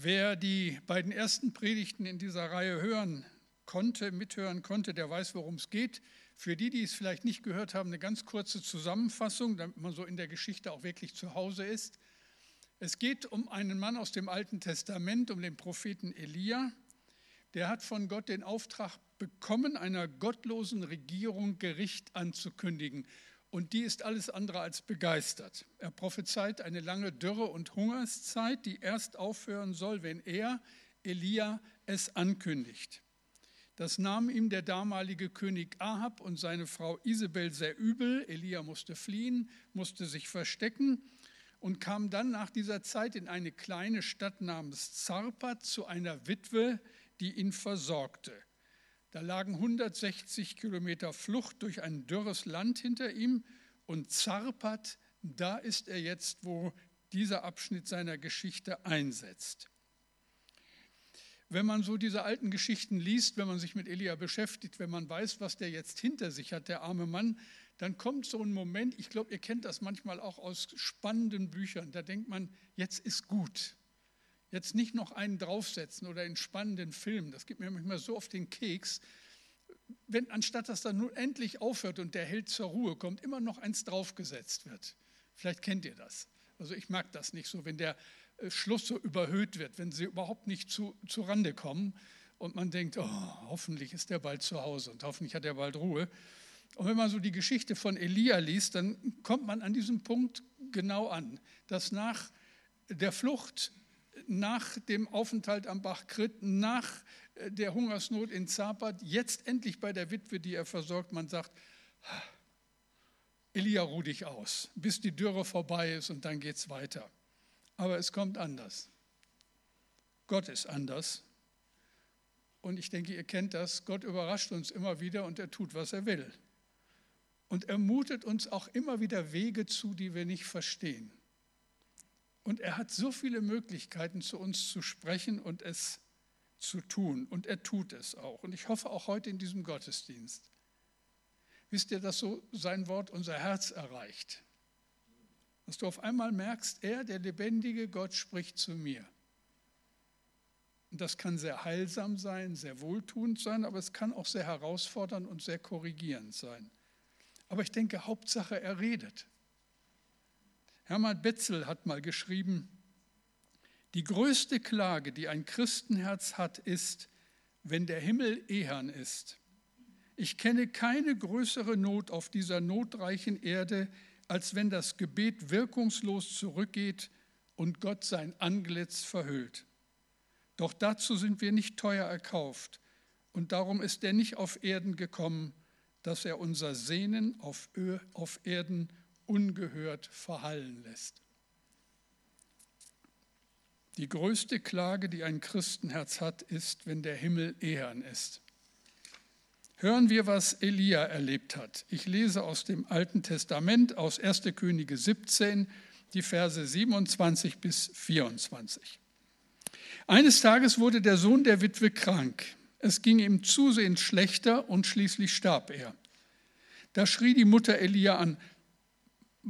Wer die beiden ersten Predigten in dieser Reihe hören konnte, mithören konnte, der weiß, worum es geht. Für die, die es vielleicht nicht gehört haben, eine ganz kurze Zusammenfassung, damit man so in der Geschichte auch wirklich zu Hause ist. Es geht um einen Mann aus dem Alten Testament, um den Propheten Elia. Der hat von Gott den Auftrag bekommen, einer gottlosen Regierung Gericht anzukündigen. Und die ist alles andere als begeistert. Er prophezeit eine lange Dürre und Hungerszeit, die erst aufhören soll, wenn er, Elia, es ankündigt. Das nahm ihm der damalige König Ahab und seine Frau Isabel sehr übel. Elia musste fliehen, musste sich verstecken und kam dann nach dieser Zeit in eine kleine Stadt namens Zarpat zu einer Witwe, die ihn versorgte. Da lagen 160 Kilometer Flucht durch ein dürres Land hinter ihm und Zarpat, da ist er jetzt, wo dieser Abschnitt seiner Geschichte einsetzt. Wenn man so diese alten Geschichten liest, wenn man sich mit Elia beschäftigt, wenn man weiß, was der jetzt hinter sich hat, der arme Mann, dann kommt so ein Moment, ich glaube, ihr kennt das manchmal auch aus spannenden Büchern, da denkt man, jetzt ist gut. Jetzt nicht noch einen draufsetzen oder in spannenden Filmen, das gibt mir manchmal so auf den Keks. Wenn anstatt dass dann nun endlich aufhört und der Held zur Ruhe kommt, immer noch eins draufgesetzt wird. Vielleicht kennt ihr das. Also ich mag das nicht so, wenn der äh, Schluss so überhöht wird, wenn sie überhaupt nicht zu, zu Rande kommen und man denkt, oh, hoffentlich ist der bald zu Hause und hoffentlich hat er bald Ruhe. Und wenn man so die Geschichte von Elia liest, dann kommt man an diesem Punkt genau an, dass nach der Flucht nach dem Aufenthalt am Bach Krit, nach äh, der Hungersnot in Zapat, jetzt endlich bei der Witwe, die er versorgt, man sagt, Elia, ruh dich aus, bis die Dürre vorbei ist und dann geht es weiter. Aber es kommt anders. Gott ist anders. Und ich denke, ihr kennt das. Gott überrascht uns immer wieder und er tut, was er will. Und er mutet uns auch immer wieder Wege zu, die wir nicht verstehen. Und er hat so viele Möglichkeiten, zu uns zu sprechen und es zu tun. Und er tut es auch. Und ich hoffe auch heute in diesem Gottesdienst. Wisst ihr, dass so sein Wort unser Herz erreicht? Dass du auf einmal merkst, er, der lebendige Gott, spricht zu mir. Und das kann sehr heilsam sein, sehr wohltuend sein, aber es kann auch sehr herausfordernd und sehr korrigierend sein. Aber ich denke, Hauptsache, er redet. Hermann Betzel hat mal geschrieben, die größte Klage, die ein Christenherz hat, ist, wenn der Himmel ehern ist. Ich kenne keine größere Not auf dieser notreichen Erde, als wenn das Gebet wirkungslos zurückgeht und Gott sein Antlitz verhüllt. Doch dazu sind wir nicht teuer erkauft und darum ist er nicht auf Erden gekommen, dass er unser Sehnen auf, Erden ungehört verhallen lässt. Die größte Klage, die ein Christenherz hat, ist, wenn der Himmel ehern ist. Hören wir, was Elia erlebt hat. Ich lese aus dem Alten Testament, aus 1. Könige 17, die Verse 27 bis 24. Eines Tages wurde der Sohn der Witwe krank. Es ging ihm zusehends schlechter und schließlich starb er. Da schrie die Mutter Elia an,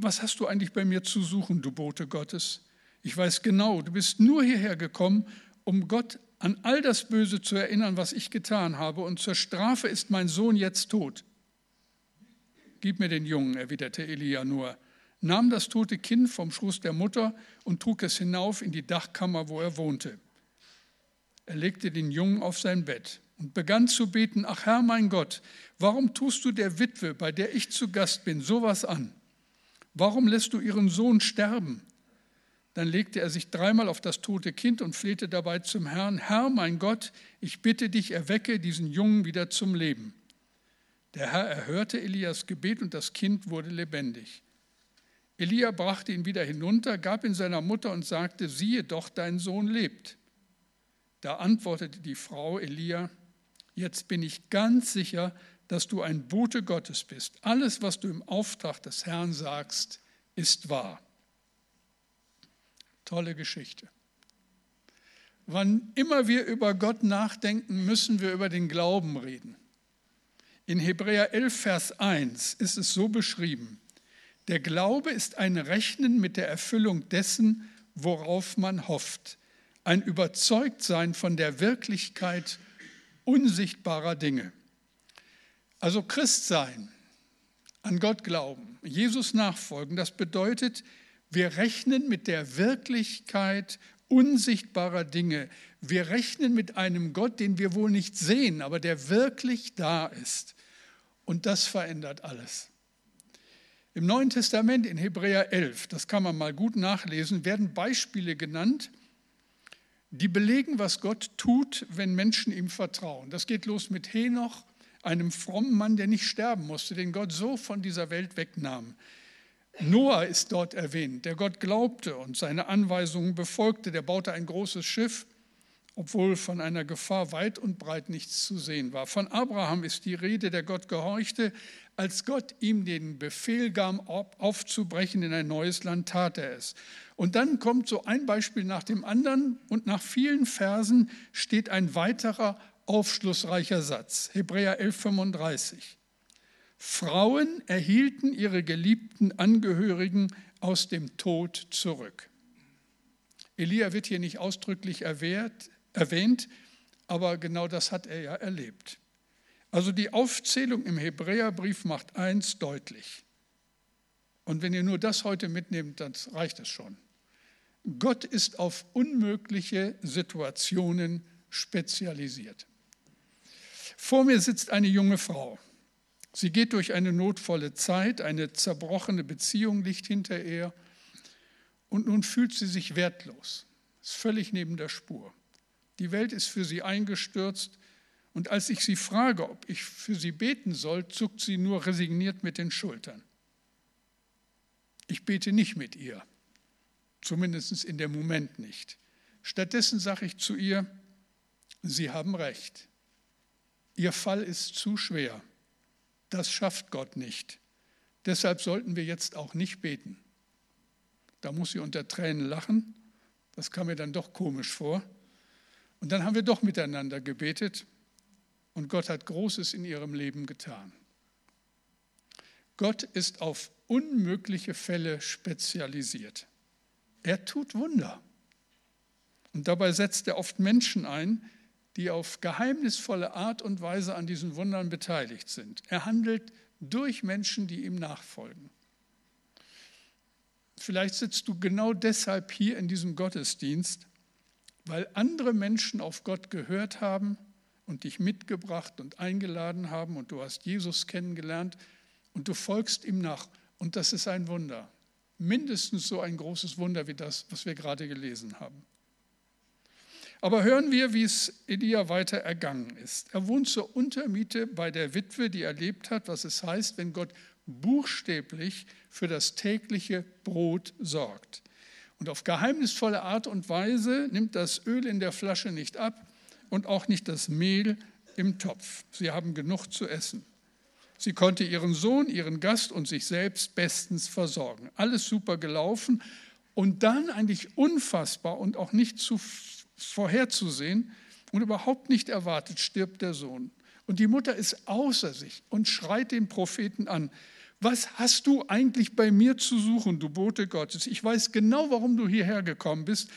was hast du eigentlich bei mir zu suchen, du Bote Gottes? Ich weiß genau, du bist nur hierher gekommen, um Gott an all das Böse zu erinnern, was ich getan habe, und zur Strafe ist mein Sohn jetzt tot. Gib mir den Jungen, erwiderte Elia nur, nahm das tote Kind vom Schoß der Mutter und trug es hinauf in die Dachkammer, wo er wohnte. Er legte den Jungen auf sein Bett und begann zu beten, ach Herr mein Gott, warum tust du der Witwe, bei der ich zu Gast bin, sowas an? Warum lässt du ihren Sohn sterben? Dann legte er sich dreimal auf das tote Kind und flehte dabei zum Herrn, Herr mein Gott, ich bitte dich, erwecke diesen Jungen wieder zum Leben. Der Herr erhörte Elias Gebet und das Kind wurde lebendig. Elia brachte ihn wieder hinunter, gab ihn seiner Mutter und sagte, siehe doch, dein Sohn lebt. Da antwortete die Frau Elia, jetzt bin ich ganz sicher, dass du ein Bote Gottes bist. Alles, was du im Auftrag des Herrn sagst, ist wahr. Tolle Geschichte. Wann immer wir über Gott nachdenken, müssen wir über den Glauben reden. In Hebräer 11, Vers 1 ist es so beschrieben, der Glaube ist ein Rechnen mit der Erfüllung dessen, worauf man hofft, ein Überzeugtsein von der Wirklichkeit unsichtbarer Dinge. Also Christsein, an Gott glauben, Jesus nachfolgen, das bedeutet, wir rechnen mit der Wirklichkeit unsichtbarer Dinge. Wir rechnen mit einem Gott, den wir wohl nicht sehen, aber der wirklich da ist. Und das verändert alles. Im Neuen Testament in Hebräer 11, das kann man mal gut nachlesen, werden Beispiele genannt, die belegen, was Gott tut, wenn Menschen ihm vertrauen. Das geht los mit Henoch, einem frommen Mann, der nicht sterben musste, den Gott so von dieser Welt wegnahm. Noah ist dort erwähnt, der Gott glaubte und seine Anweisungen befolgte. Der baute ein großes Schiff, obwohl von einer Gefahr weit und breit nichts zu sehen war. Von Abraham ist die Rede, der Gott gehorchte. Als Gott ihm den Befehl gab, aufzubrechen in ein neues Land, tat er es. Und dann kommt so ein Beispiel nach dem anderen und nach vielen Versen steht ein weiterer aufschlussreicher Satz. Hebräer 11:35. Frauen erhielten ihre geliebten Angehörigen aus dem Tod zurück. Elia wird hier nicht ausdrücklich erwähnt, erwähnt, aber genau das hat er ja erlebt. Also die Aufzählung im Hebräerbrief macht eins deutlich. Und wenn ihr nur das heute mitnehmt, dann reicht es schon. Gott ist auf unmögliche Situationen spezialisiert. Vor mir sitzt eine junge Frau. Sie geht durch eine notvolle Zeit, eine zerbrochene Beziehung liegt hinter ihr und nun fühlt sie sich wertlos, ist völlig neben der Spur. Die Welt ist für sie eingestürzt und als ich sie frage, ob ich für sie beten soll, zuckt sie nur resigniert mit den Schultern. Ich bete nicht mit ihr, zumindest in dem Moment nicht. Stattdessen sage ich zu ihr, Sie haben recht. Ihr Fall ist zu schwer. Das schafft Gott nicht. Deshalb sollten wir jetzt auch nicht beten. Da muss sie unter Tränen lachen. Das kam mir dann doch komisch vor. Und dann haben wir doch miteinander gebetet und Gott hat Großes in ihrem Leben getan. Gott ist auf unmögliche Fälle spezialisiert. Er tut Wunder. Und dabei setzt er oft Menschen ein, die auf geheimnisvolle Art und Weise an diesen Wundern beteiligt sind. Er handelt durch Menschen, die ihm nachfolgen. Vielleicht sitzt du genau deshalb hier in diesem Gottesdienst, weil andere Menschen auf Gott gehört haben und dich mitgebracht und eingeladen haben und du hast Jesus kennengelernt und du folgst ihm nach. Und das ist ein Wunder. Mindestens so ein großes Wunder wie das, was wir gerade gelesen haben. Aber hören wir, wie es Elia weiter ergangen ist. Er wohnt zur Untermiete bei der Witwe, die erlebt hat, was es heißt, wenn Gott buchstäblich für das tägliche Brot sorgt. Und auf geheimnisvolle Art und Weise nimmt das Öl in der Flasche nicht ab und auch nicht das Mehl im Topf. Sie haben genug zu essen. Sie konnte ihren Sohn, ihren Gast und sich selbst bestens versorgen. Alles super gelaufen und dann eigentlich unfassbar und auch nicht zu vorherzusehen und überhaupt nicht erwartet, stirbt der Sohn. Und die Mutter ist außer sich und schreit den Propheten an. Was hast du eigentlich bei mir zu suchen, du Bote Gottes? Ich weiß genau, warum du hierher gekommen bist,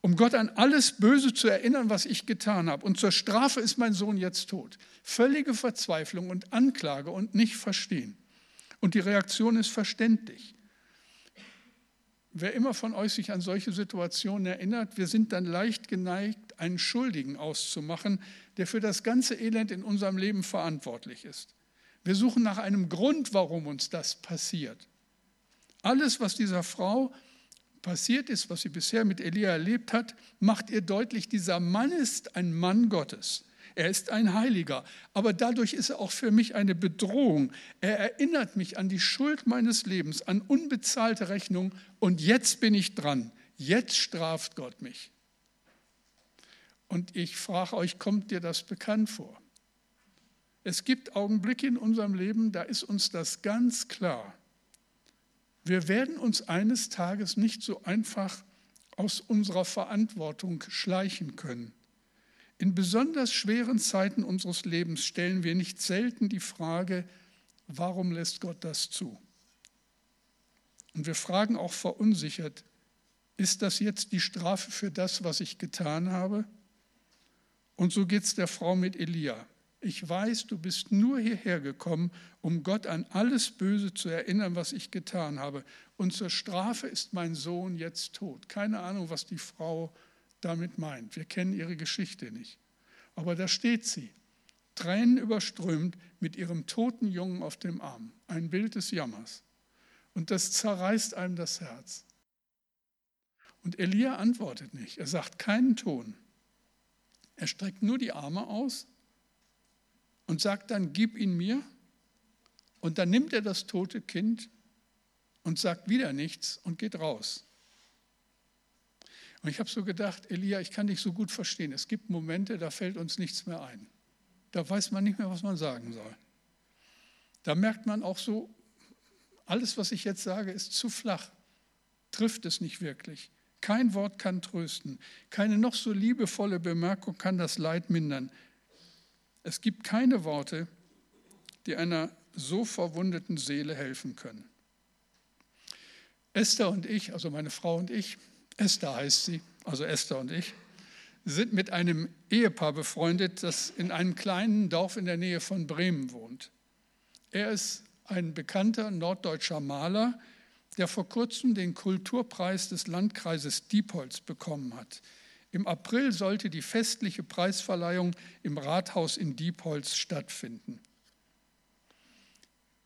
um Gott an alles Böse zu erinnern, was ich getan habe. Und zur Strafe ist mein Sohn jetzt tot. Völlige Verzweiflung und Anklage und nicht verstehen. Und die Reaktion ist verständlich. Wer immer von euch sich an solche Situationen erinnert, wir sind dann leicht geneigt, einen Schuldigen auszumachen, der für das ganze Elend in unserem Leben verantwortlich ist. Wir suchen nach einem Grund, warum uns das passiert. Alles, was dieser Frau passiert ist, was sie bisher mit Elia erlebt hat, macht ihr deutlich, dieser Mann ist ein Mann Gottes. Er ist ein Heiliger, aber dadurch ist er auch für mich eine Bedrohung. Er erinnert mich an die Schuld meines Lebens, an unbezahlte Rechnung und jetzt bin ich dran. Jetzt straft Gott mich. Und ich frage euch, kommt dir das bekannt vor? Es gibt Augenblicke in unserem Leben, da ist uns das ganz klar. Wir werden uns eines Tages nicht so einfach aus unserer Verantwortung schleichen können. In besonders schweren Zeiten unseres Lebens stellen wir nicht selten die Frage, warum lässt Gott das zu? Und wir fragen auch verunsichert, Ist das jetzt die Strafe für das, was ich getan habe? Und so geht es der Frau mit Elia. Ich weiß, du bist nur hierher gekommen, um Gott an alles Böse zu erinnern, was ich getan habe. Und zur Strafe ist mein Sohn jetzt tot. Keine Ahnung, was die Frau damit meint. Wir kennen ihre Geschichte nicht. Aber da steht sie, Tränen überströmt, mit ihrem toten Jungen auf dem Arm. Ein Bild des Jammers. Und das zerreißt einem das Herz. Und Elia antwortet nicht. Er sagt keinen Ton. Er streckt nur die Arme aus und sagt dann, gib ihn mir. Und dann nimmt er das tote Kind und sagt wieder nichts und geht raus. Und ich habe so gedacht, Elia, ich kann dich so gut verstehen. Es gibt Momente, da fällt uns nichts mehr ein. Da weiß man nicht mehr, was man sagen soll. Da merkt man auch so, alles, was ich jetzt sage, ist zu flach, trifft es nicht wirklich. Kein Wort kann trösten, keine noch so liebevolle Bemerkung kann das Leid mindern. Es gibt keine Worte, die einer so verwundeten Seele helfen können. Esther und ich, also meine Frau und ich, Esther heißt sie, also Esther und ich, sind mit einem Ehepaar befreundet, das in einem kleinen Dorf in der Nähe von Bremen wohnt. Er ist ein bekannter norddeutscher Maler, der vor kurzem den Kulturpreis des Landkreises Diepholz bekommen hat. Im April sollte die festliche Preisverleihung im Rathaus in Diepholz stattfinden.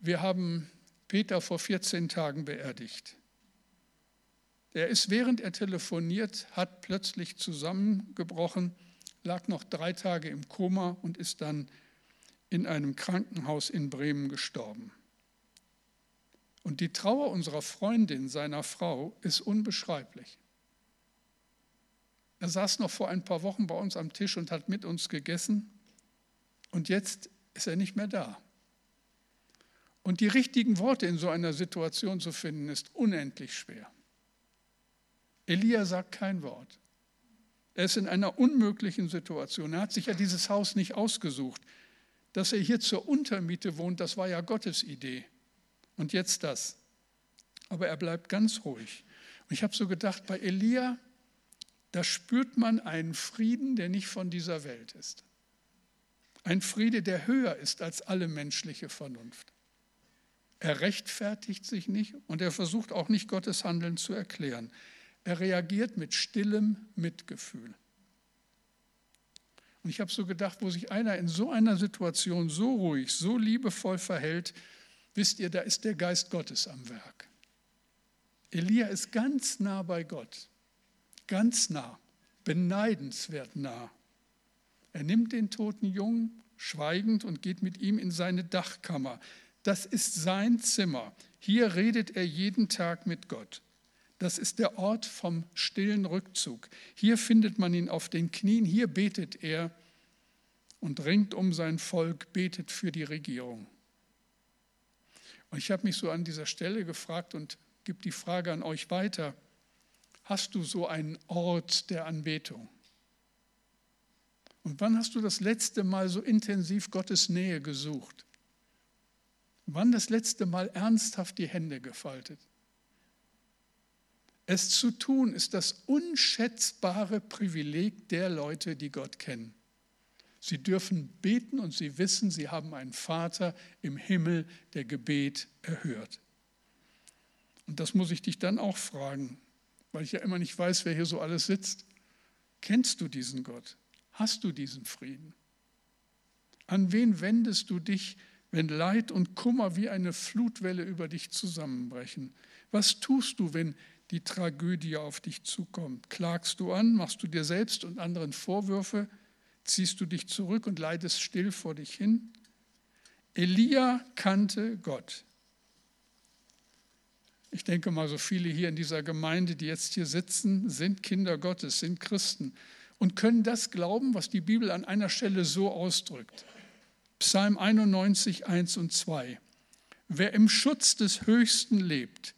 Wir haben Peter vor 14 Tagen beerdigt. Er ist, während er telefoniert hat, plötzlich zusammengebrochen, lag noch drei Tage im Koma und ist dann in einem Krankenhaus in Bremen gestorben. Und die Trauer unserer Freundin, seiner Frau, ist unbeschreiblich. Er saß noch vor ein paar Wochen bei uns am Tisch und hat mit uns gegessen und jetzt ist er nicht mehr da. Und die richtigen Worte in so einer Situation zu finden, ist unendlich schwer. Elia sagt kein Wort. Er ist in einer unmöglichen Situation. Er hat sich ja dieses Haus nicht ausgesucht. Dass er hier zur Untermiete wohnt, das war ja Gottes Idee. Und jetzt das. Aber er bleibt ganz ruhig. Und ich habe so gedacht, bei Elia da spürt man einen Frieden, der nicht von dieser Welt ist. Ein Friede, der höher ist als alle menschliche Vernunft. Er rechtfertigt sich nicht und er versucht auch nicht Gottes Handeln zu erklären. Er reagiert mit stillem Mitgefühl. Und ich habe so gedacht, wo sich einer in so einer Situation so ruhig, so liebevoll verhält, wisst ihr, da ist der Geist Gottes am Werk. Elia ist ganz nah bei Gott ganz nah, beneidenswert nah. Er nimmt den toten Jungen schweigend und geht mit ihm in seine Dachkammer. Das ist sein Zimmer. Hier redet er jeden Tag mit Gott. Das ist der Ort vom stillen Rückzug. Hier findet man ihn auf den Knien, hier betet er und ringt um sein Volk, betet für die Regierung. Und ich habe mich so an dieser Stelle gefragt und gebe die Frage an euch weiter hast du so einen Ort der Anbetung? Und wann hast du das letzte Mal so intensiv Gottes Nähe gesucht? Wann das letzte Mal ernsthaft die Hände gefaltet? Es zu tun ist das unschätzbare Privileg der Leute, die Gott kennen. Sie dürfen beten und sie wissen, sie haben einen Vater im Himmel, der Gebet erhört. Und das muss ich dich dann auch fragen weil ich ja immer nicht weiß, wer hier so alles sitzt. Kennst du diesen Gott? Hast du diesen Frieden? An wen wendest du dich, wenn Leid und Kummer wie eine Flutwelle über dich zusammenbrechen? Was tust du, wenn die Tragödie auf dich zukommt? Klagst du an? Machst du dir selbst und anderen Vorwürfe? Ziehst du dich zurück und leidest still vor dich hin? Elia kannte Gott. Ich denke mal, so viele hier in dieser Gemeinde, die jetzt hier sitzen, sind Kinder Gottes, sind Christen und können das glauben, was die Bibel an einer Stelle so ausdrückt. Psalm 91, 1 und 2. Wer im Schutz des Höchsten lebt,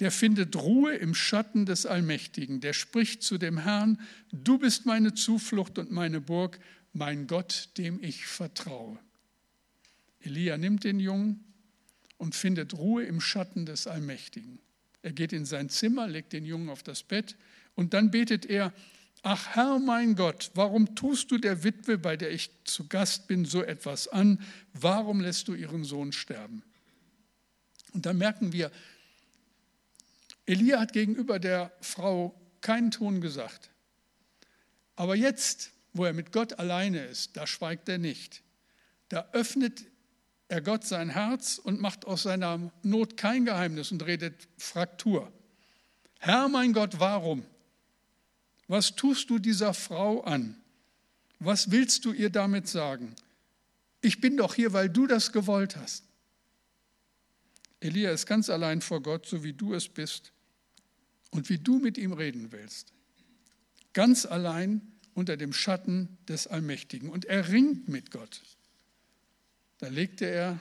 der findet Ruhe im Schatten des Allmächtigen, der spricht zu dem Herrn, du bist meine Zuflucht und meine Burg, mein Gott, dem ich vertraue. Elia nimmt den Jungen, und findet Ruhe im Schatten des Allmächtigen. Er geht in sein Zimmer, legt den Jungen auf das Bett und dann betet er, ach Herr mein Gott, warum tust du der Witwe, bei der ich zu Gast bin, so etwas an? Warum lässt du ihren Sohn sterben? Und dann merken wir, Elia hat gegenüber der Frau keinen Ton gesagt. Aber jetzt, wo er mit Gott alleine ist, da schweigt er nicht. Da öffnet er Gott sein Herz und macht aus seiner Not kein Geheimnis und redet Fraktur. Herr mein Gott, warum? Was tust du dieser Frau an? Was willst du ihr damit sagen? Ich bin doch hier, weil du das gewollt hast. Elia ist ganz allein vor Gott, so wie du es bist und wie du mit ihm reden willst. Ganz allein unter dem Schatten des Allmächtigen. Und er ringt mit Gott. Da legte er,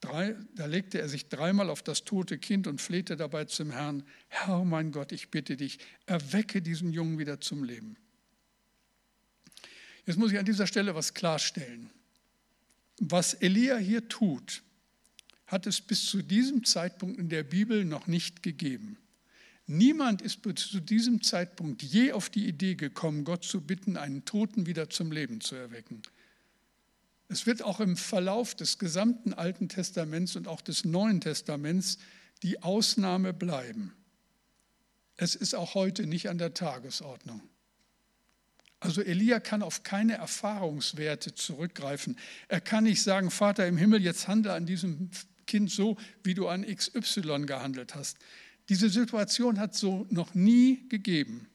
drei, da legte er sich dreimal auf das tote Kind und flehte dabei zum Herrn, Herr mein Gott, ich bitte dich, erwecke diesen Jungen wieder zum Leben. Jetzt muss ich an dieser Stelle was klarstellen. Was Elia hier tut, hat es bis zu diesem Zeitpunkt in der Bibel noch nicht gegeben. Niemand ist zu diesem Zeitpunkt je auf die Idee gekommen, Gott zu bitten, einen Toten wieder zum Leben zu erwecken. Es wird auch im Verlauf des gesamten Alten Testaments und auch des Neuen Testaments die Ausnahme bleiben. Es ist auch heute nicht an der Tagesordnung. Also Elia kann auf keine Erfahrungswerte zurückgreifen. Er kann nicht sagen, Vater im Himmel, jetzt handle an diesem Kind so, wie du an XY gehandelt hast. Diese Situation hat so noch nie gegeben.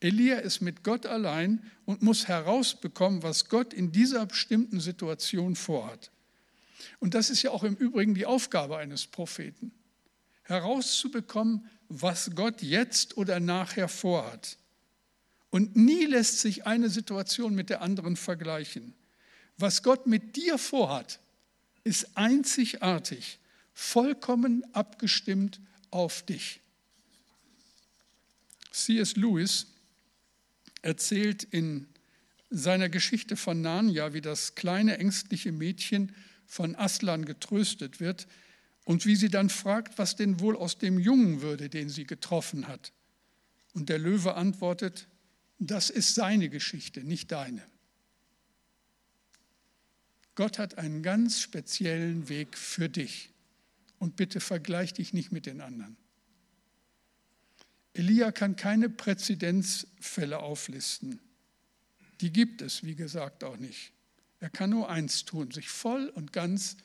Elia ist mit Gott allein und muss herausbekommen, was Gott in dieser bestimmten Situation vorhat. Und das ist ja auch im Übrigen die Aufgabe eines Propheten, herauszubekommen, was Gott jetzt oder nachher vorhat. Und nie lässt sich eine Situation mit der anderen vergleichen. Was Gott mit dir vorhat, ist einzigartig, vollkommen abgestimmt auf dich. C.S. Lewis erzählt in seiner Geschichte von Narnia, wie das kleine ängstliche Mädchen von Aslan getröstet wird und wie sie dann fragt, was denn wohl aus dem Jungen würde, den sie getroffen hat. Und der Löwe antwortet, das ist seine Geschichte, nicht deine. Gott hat einen ganz speziellen Weg für dich. Und bitte vergleich dich nicht mit den anderen. Elia kann keine Präzedenzfälle auflisten. Die gibt es, wie gesagt, auch nicht. Er kann nur eins tun, sich voll und ganz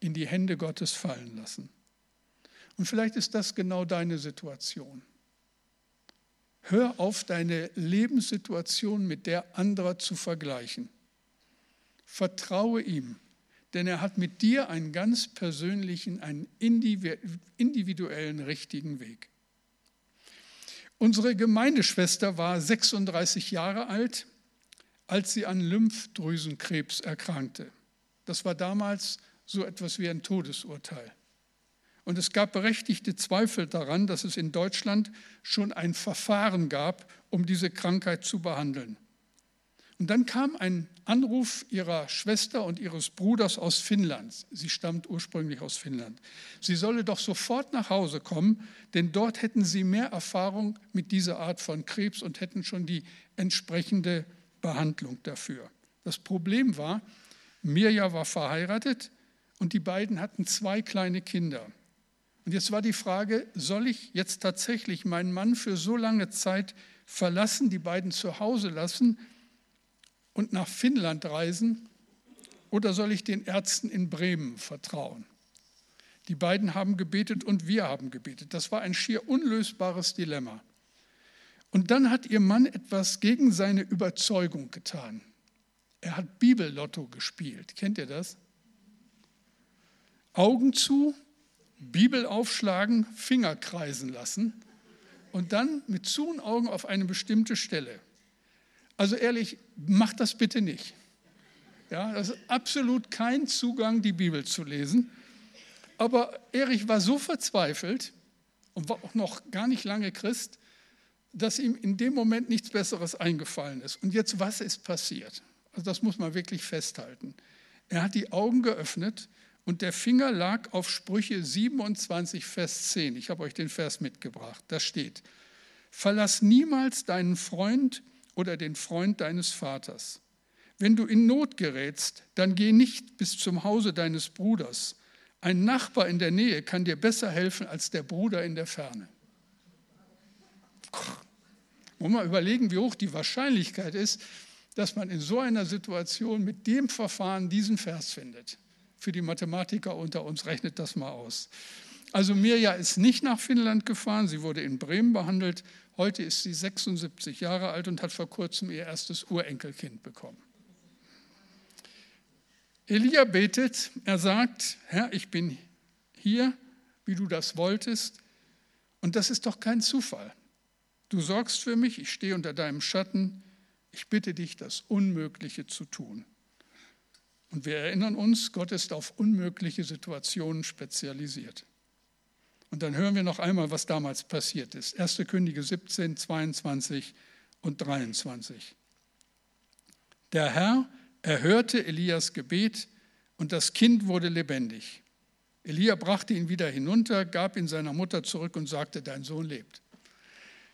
in die Hände Gottes fallen lassen. Und vielleicht ist das genau deine Situation. Hör auf, deine Lebenssituation mit der anderer zu vergleichen. Vertraue ihm, denn er hat mit dir einen ganz persönlichen, einen individuellen, richtigen Weg. Unsere Gemeindeschwester war 36 Jahre alt, als sie an Lymphdrüsenkrebs erkrankte. Das war damals so etwas wie ein Todesurteil. Und es gab berechtigte Zweifel daran, dass es in Deutschland schon ein Verfahren gab, um diese Krankheit zu behandeln. Und dann kam ein Anruf ihrer Schwester und ihres Bruders aus Finnland. Sie stammt ursprünglich aus Finnland. Sie solle doch sofort nach Hause kommen, denn dort hätten sie mehr Erfahrung mit dieser Art von Krebs und hätten schon die entsprechende Behandlung dafür. Das Problem war, Mirja war verheiratet und die beiden hatten zwei kleine Kinder. Und jetzt war die Frage, soll ich jetzt tatsächlich meinen Mann für so lange Zeit verlassen, die beiden zu Hause lassen und nach Finnland reisen oder soll ich den Ärzten in Bremen vertrauen? Die beiden haben gebetet und wir haben gebetet. Das war ein schier unlösbares Dilemma. Und dann hat ihr Mann etwas gegen seine Überzeugung getan. Er hat Bibellotto gespielt. Kennt ihr das? Augen zu, Bibel aufschlagen, Finger kreisen lassen und dann mit zu und Augen auf eine bestimmte Stelle. Also ehrlich, macht das bitte nicht. Ja, das ist absolut kein Zugang, die Bibel zu lesen. Aber Erich war so verzweifelt und war auch noch gar nicht lange Christ, dass ihm in dem Moment nichts Besseres eingefallen ist. Und jetzt, was ist passiert? Also das muss man wirklich festhalten. Er hat die Augen geöffnet und der Finger lag auf Sprüche 27, Vers 10. Ich habe euch den Vers mitgebracht. Da steht, verlass niemals deinen Freund oder den Freund deines Vaters. Wenn du in Not gerätst, dann geh nicht bis zum Hause deines Bruders. Ein Nachbar in der Nähe kann dir besser helfen als der Bruder in der Ferne. Wollen wir überlegen, wie hoch die Wahrscheinlichkeit ist, dass man in so einer Situation mit dem Verfahren diesen Vers findet. Für die Mathematiker unter uns rechnet das mal aus. Also Mirja ist nicht nach Finnland gefahren, sie wurde in Bremen behandelt. Heute ist sie 76 Jahre alt und hat vor kurzem ihr erstes Urenkelkind bekommen. Elia betet, er sagt, Herr, ich bin hier, wie du das wolltest. Und das ist doch kein Zufall. Du sorgst für mich, ich stehe unter deinem Schatten. Ich bitte dich, das Unmögliche zu tun. Und wir erinnern uns, Gott ist auf unmögliche Situationen spezialisiert. Und dann hören wir noch einmal, was damals passiert ist. 1. Könige 17, 22 und 23. Der Herr erhörte Elias Gebet und das Kind wurde lebendig. Elia brachte ihn wieder hinunter, gab ihn seiner Mutter zurück und sagte, dein Sohn lebt.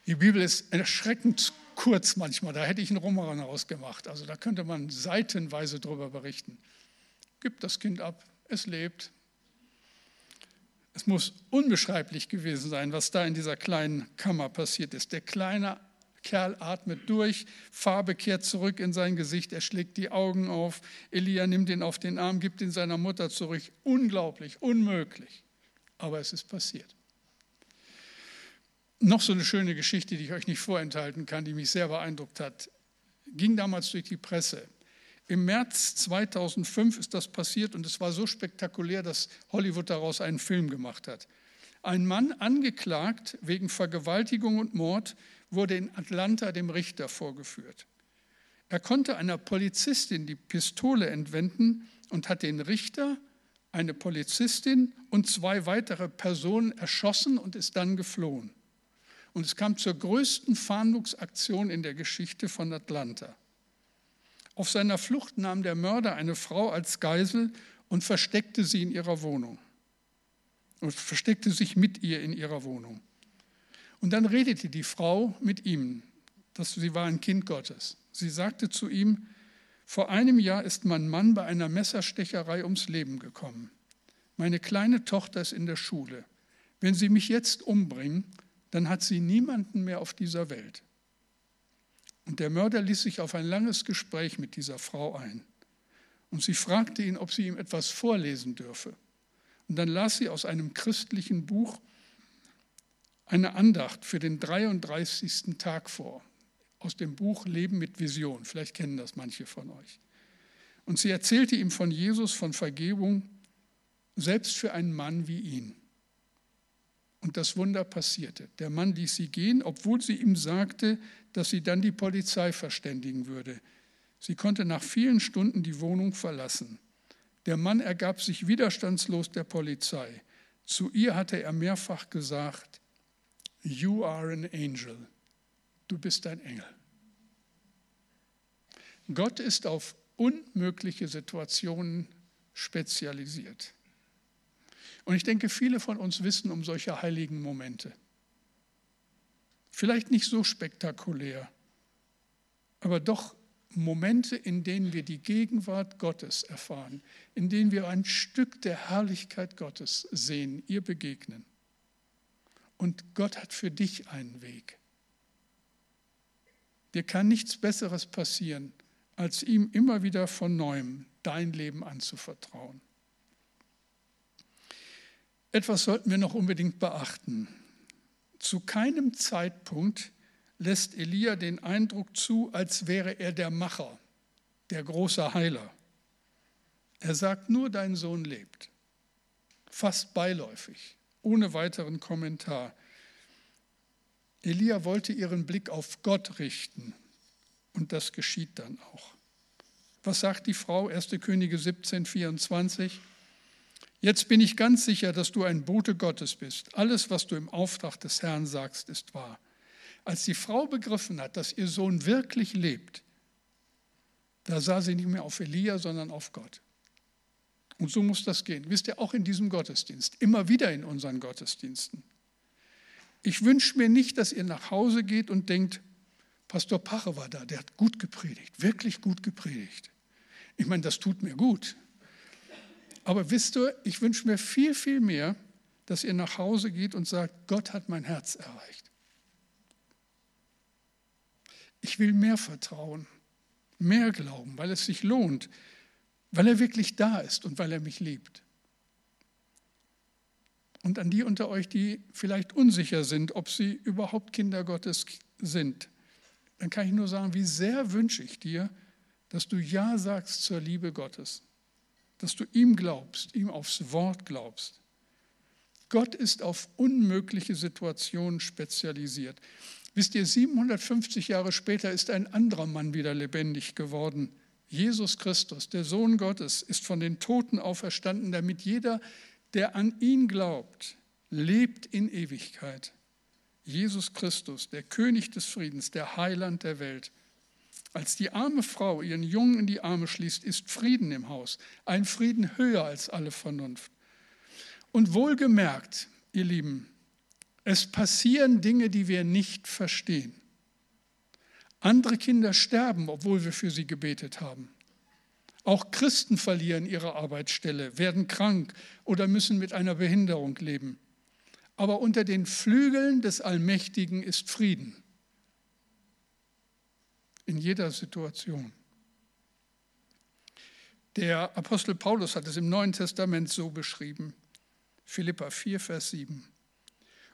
Die Bibel ist erschreckend kurz manchmal, da hätte ich einen Roman rausgemacht. Also da könnte man seitenweise drüber berichten. Gib das Kind ab, es lebt, es muss unbeschreiblich gewesen sein, was da in dieser kleinen Kammer passiert ist. Der kleine Kerl atmet durch, Farbe kehrt zurück in sein Gesicht, er schlägt die Augen auf, Elia nimmt ihn auf den Arm, gibt ihn seiner Mutter zurück. Unglaublich, unmöglich. Aber es ist passiert. Noch so eine schöne Geschichte, die ich euch nicht vorenthalten kann, die mich sehr beeindruckt hat, ging damals durch die Presse. Im März 2005 ist das passiert und es war so spektakulär, dass Hollywood daraus einen Film gemacht hat. Ein Mann, angeklagt wegen Vergewaltigung und Mord, wurde in Atlanta dem Richter vorgeführt. Er konnte einer Polizistin die Pistole entwenden und hat den Richter, eine Polizistin und zwei weitere Personen erschossen und ist dann geflohen. Und es kam zur größten Fahndungsaktion in der Geschichte von Atlanta. Auf seiner Flucht nahm der Mörder eine Frau als Geisel und versteckte sie in ihrer Wohnung. Und versteckte sich mit ihr in ihrer Wohnung. Und dann redete die Frau mit ihm, dass sie war ein Kind Gottes. Sie sagte zu ihm, vor einem Jahr ist mein Mann bei einer Messerstecherei ums Leben gekommen. Meine kleine Tochter ist in der Schule. Wenn sie mich jetzt umbringen, dann hat sie niemanden mehr auf dieser Welt. Und der Mörder ließ sich auf ein langes Gespräch mit dieser Frau ein. Und sie fragte ihn, ob sie ihm etwas vorlesen dürfe. Und dann las sie aus einem christlichen Buch eine Andacht für den 33. Tag vor, aus dem Buch Leben mit Vision. Vielleicht kennen das manche von euch. Und sie erzählte ihm von Jesus, von Vergebung, selbst für einen Mann wie ihn. Und das Wunder passierte. Der Mann ließ sie gehen, obwohl sie ihm sagte, dass sie dann die Polizei verständigen würde. Sie konnte nach vielen Stunden die Wohnung verlassen. Der Mann ergab sich widerstandslos der Polizei. Zu ihr hatte er mehrfach gesagt, You are an angel. Du bist ein Engel. Gott ist auf unmögliche Situationen spezialisiert. Und ich denke, viele von uns wissen um solche heiligen Momente. Vielleicht nicht so spektakulär, aber doch Momente, in denen wir die Gegenwart Gottes erfahren, in denen wir ein Stück der Herrlichkeit Gottes sehen, ihr begegnen. Und Gott hat für dich einen Weg. Dir kann nichts Besseres passieren, als ihm immer wieder von neuem dein Leben anzuvertrauen. Etwas sollten wir noch unbedingt beachten. Zu keinem Zeitpunkt lässt Elia den Eindruck zu, als wäre er der Macher, der große Heiler. Er sagt nur, dein Sohn lebt. Fast beiläufig, ohne weiteren Kommentar. Elia wollte ihren Blick auf Gott richten und das geschieht dann auch. Was sagt die Frau? 1. Könige 17, 24. Jetzt bin ich ganz sicher, dass du ein Bote Gottes bist. Alles, was du im Auftrag des Herrn sagst, ist wahr. Als die Frau begriffen hat, dass ihr Sohn wirklich lebt, da sah sie nicht mehr auf Elia, sondern auf Gott. Und so muss das gehen. Wisst ihr, auch in diesem Gottesdienst, immer wieder in unseren Gottesdiensten. Ich wünsche mir nicht, dass ihr nach Hause geht und denkt, Pastor Pache war da, der hat gut gepredigt, wirklich gut gepredigt. Ich meine, das tut mir gut. Aber wisst ihr, ich wünsche mir viel, viel mehr, dass ihr nach Hause geht und sagt, Gott hat mein Herz erreicht. Ich will mehr Vertrauen, mehr Glauben, weil es sich lohnt, weil er wirklich da ist und weil er mich liebt. Und an die unter euch, die vielleicht unsicher sind, ob sie überhaupt Kinder Gottes sind, dann kann ich nur sagen, wie sehr wünsche ich dir, dass du Ja sagst zur Liebe Gottes, dass du ihm glaubst, ihm aufs Wort glaubst. Gott ist auf unmögliche Situationen spezialisiert. Wisst ihr, 750 Jahre später ist ein anderer Mann wieder lebendig geworden. Jesus Christus, der Sohn Gottes, ist von den Toten auferstanden, damit jeder, der an ihn glaubt, lebt in Ewigkeit. Jesus Christus, der König des Friedens, der Heiland der Welt. Als die arme Frau ihren Jungen in die Arme schließt, ist Frieden im Haus, ein Frieden höher als alle Vernunft. Und wohlgemerkt, ihr Lieben, es passieren Dinge, die wir nicht verstehen. Andere Kinder sterben, obwohl wir für sie gebetet haben. Auch Christen verlieren ihre Arbeitsstelle, werden krank oder müssen mit einer Behinderung leben. Aber unter den Flügeln des Allmächtigen ist Frieden. In jeder Situation. Der Apostel Paulus hat es im Neuen Testament so beschrieben. Philippa 4, Vers 7.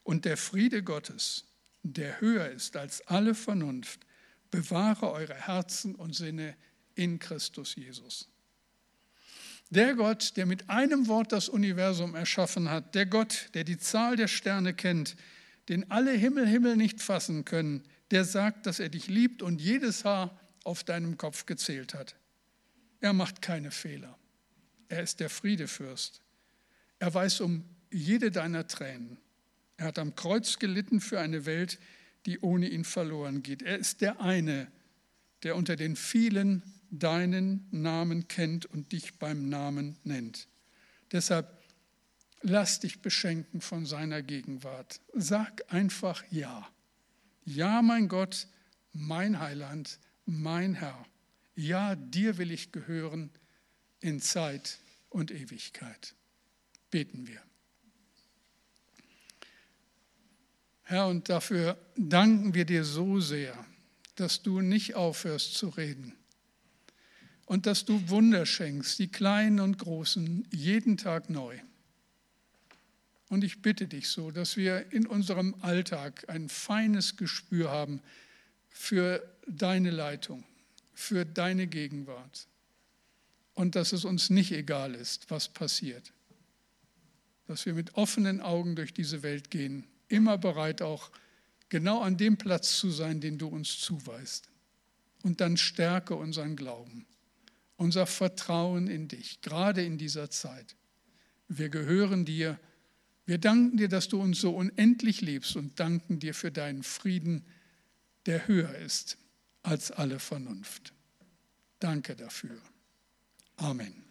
Und der Friede Gottes, der höher ist als alle Vernunft, bewahre eure Herzen und Sinne in Christus Jesus. Der Gott, der mit einem Wort das Universum erschaffen hat, der Gott, der die Zahl der Sterne kennt, den alle Himmel Himmel nicht fassen können, der sagt, dass er dich liebt und jedes Haar auf deinem Kopf gezählt hat. Er macht keine Fehler. Er ist der Friedefürst. Er weiß um jede deiner Tränen. Er hat am Kreuz gelitten für eine Welt, die ohne ihn verloren geht. Er ist der eine, der unter den vielen deinen Namen kennt und dich beim Namen nennt. Deshalb lass dich beschenken von seiner Gegenwart. Sag einfach Ja. Ja, mein Gott, mein Heiland, mein Herr. Ja, dir will ich gehören in Zeit und Ewigkeit. Beten wir. Herr, und dafür danken wir dir so sehr, dass du nicht aufhörst zu reden und dass du Wunder schenkst, die kleinen und großen, jeden Tag neu. Und ich bitte dich so, dass wir in unserem Alltag ein feines Gespür haben für deine Leitung, für deine Gegenwart und dass es uns nicht egal ist, was passiert. Dass wir mit offenen Augen durch diese Welt gehen immer bereit auch genau an dem Platz zu sein, den du uns zuweist. Und dann stärke unseren Glauben, unser Vertrauen in dich, gerade in dieser Zeit. Wir gehören dir. Wir danken dir, dass du uns so unendlich liebst und danken dir für deinen Frieden, der höher ist als alle Vernunft. Danke dafür. Amen.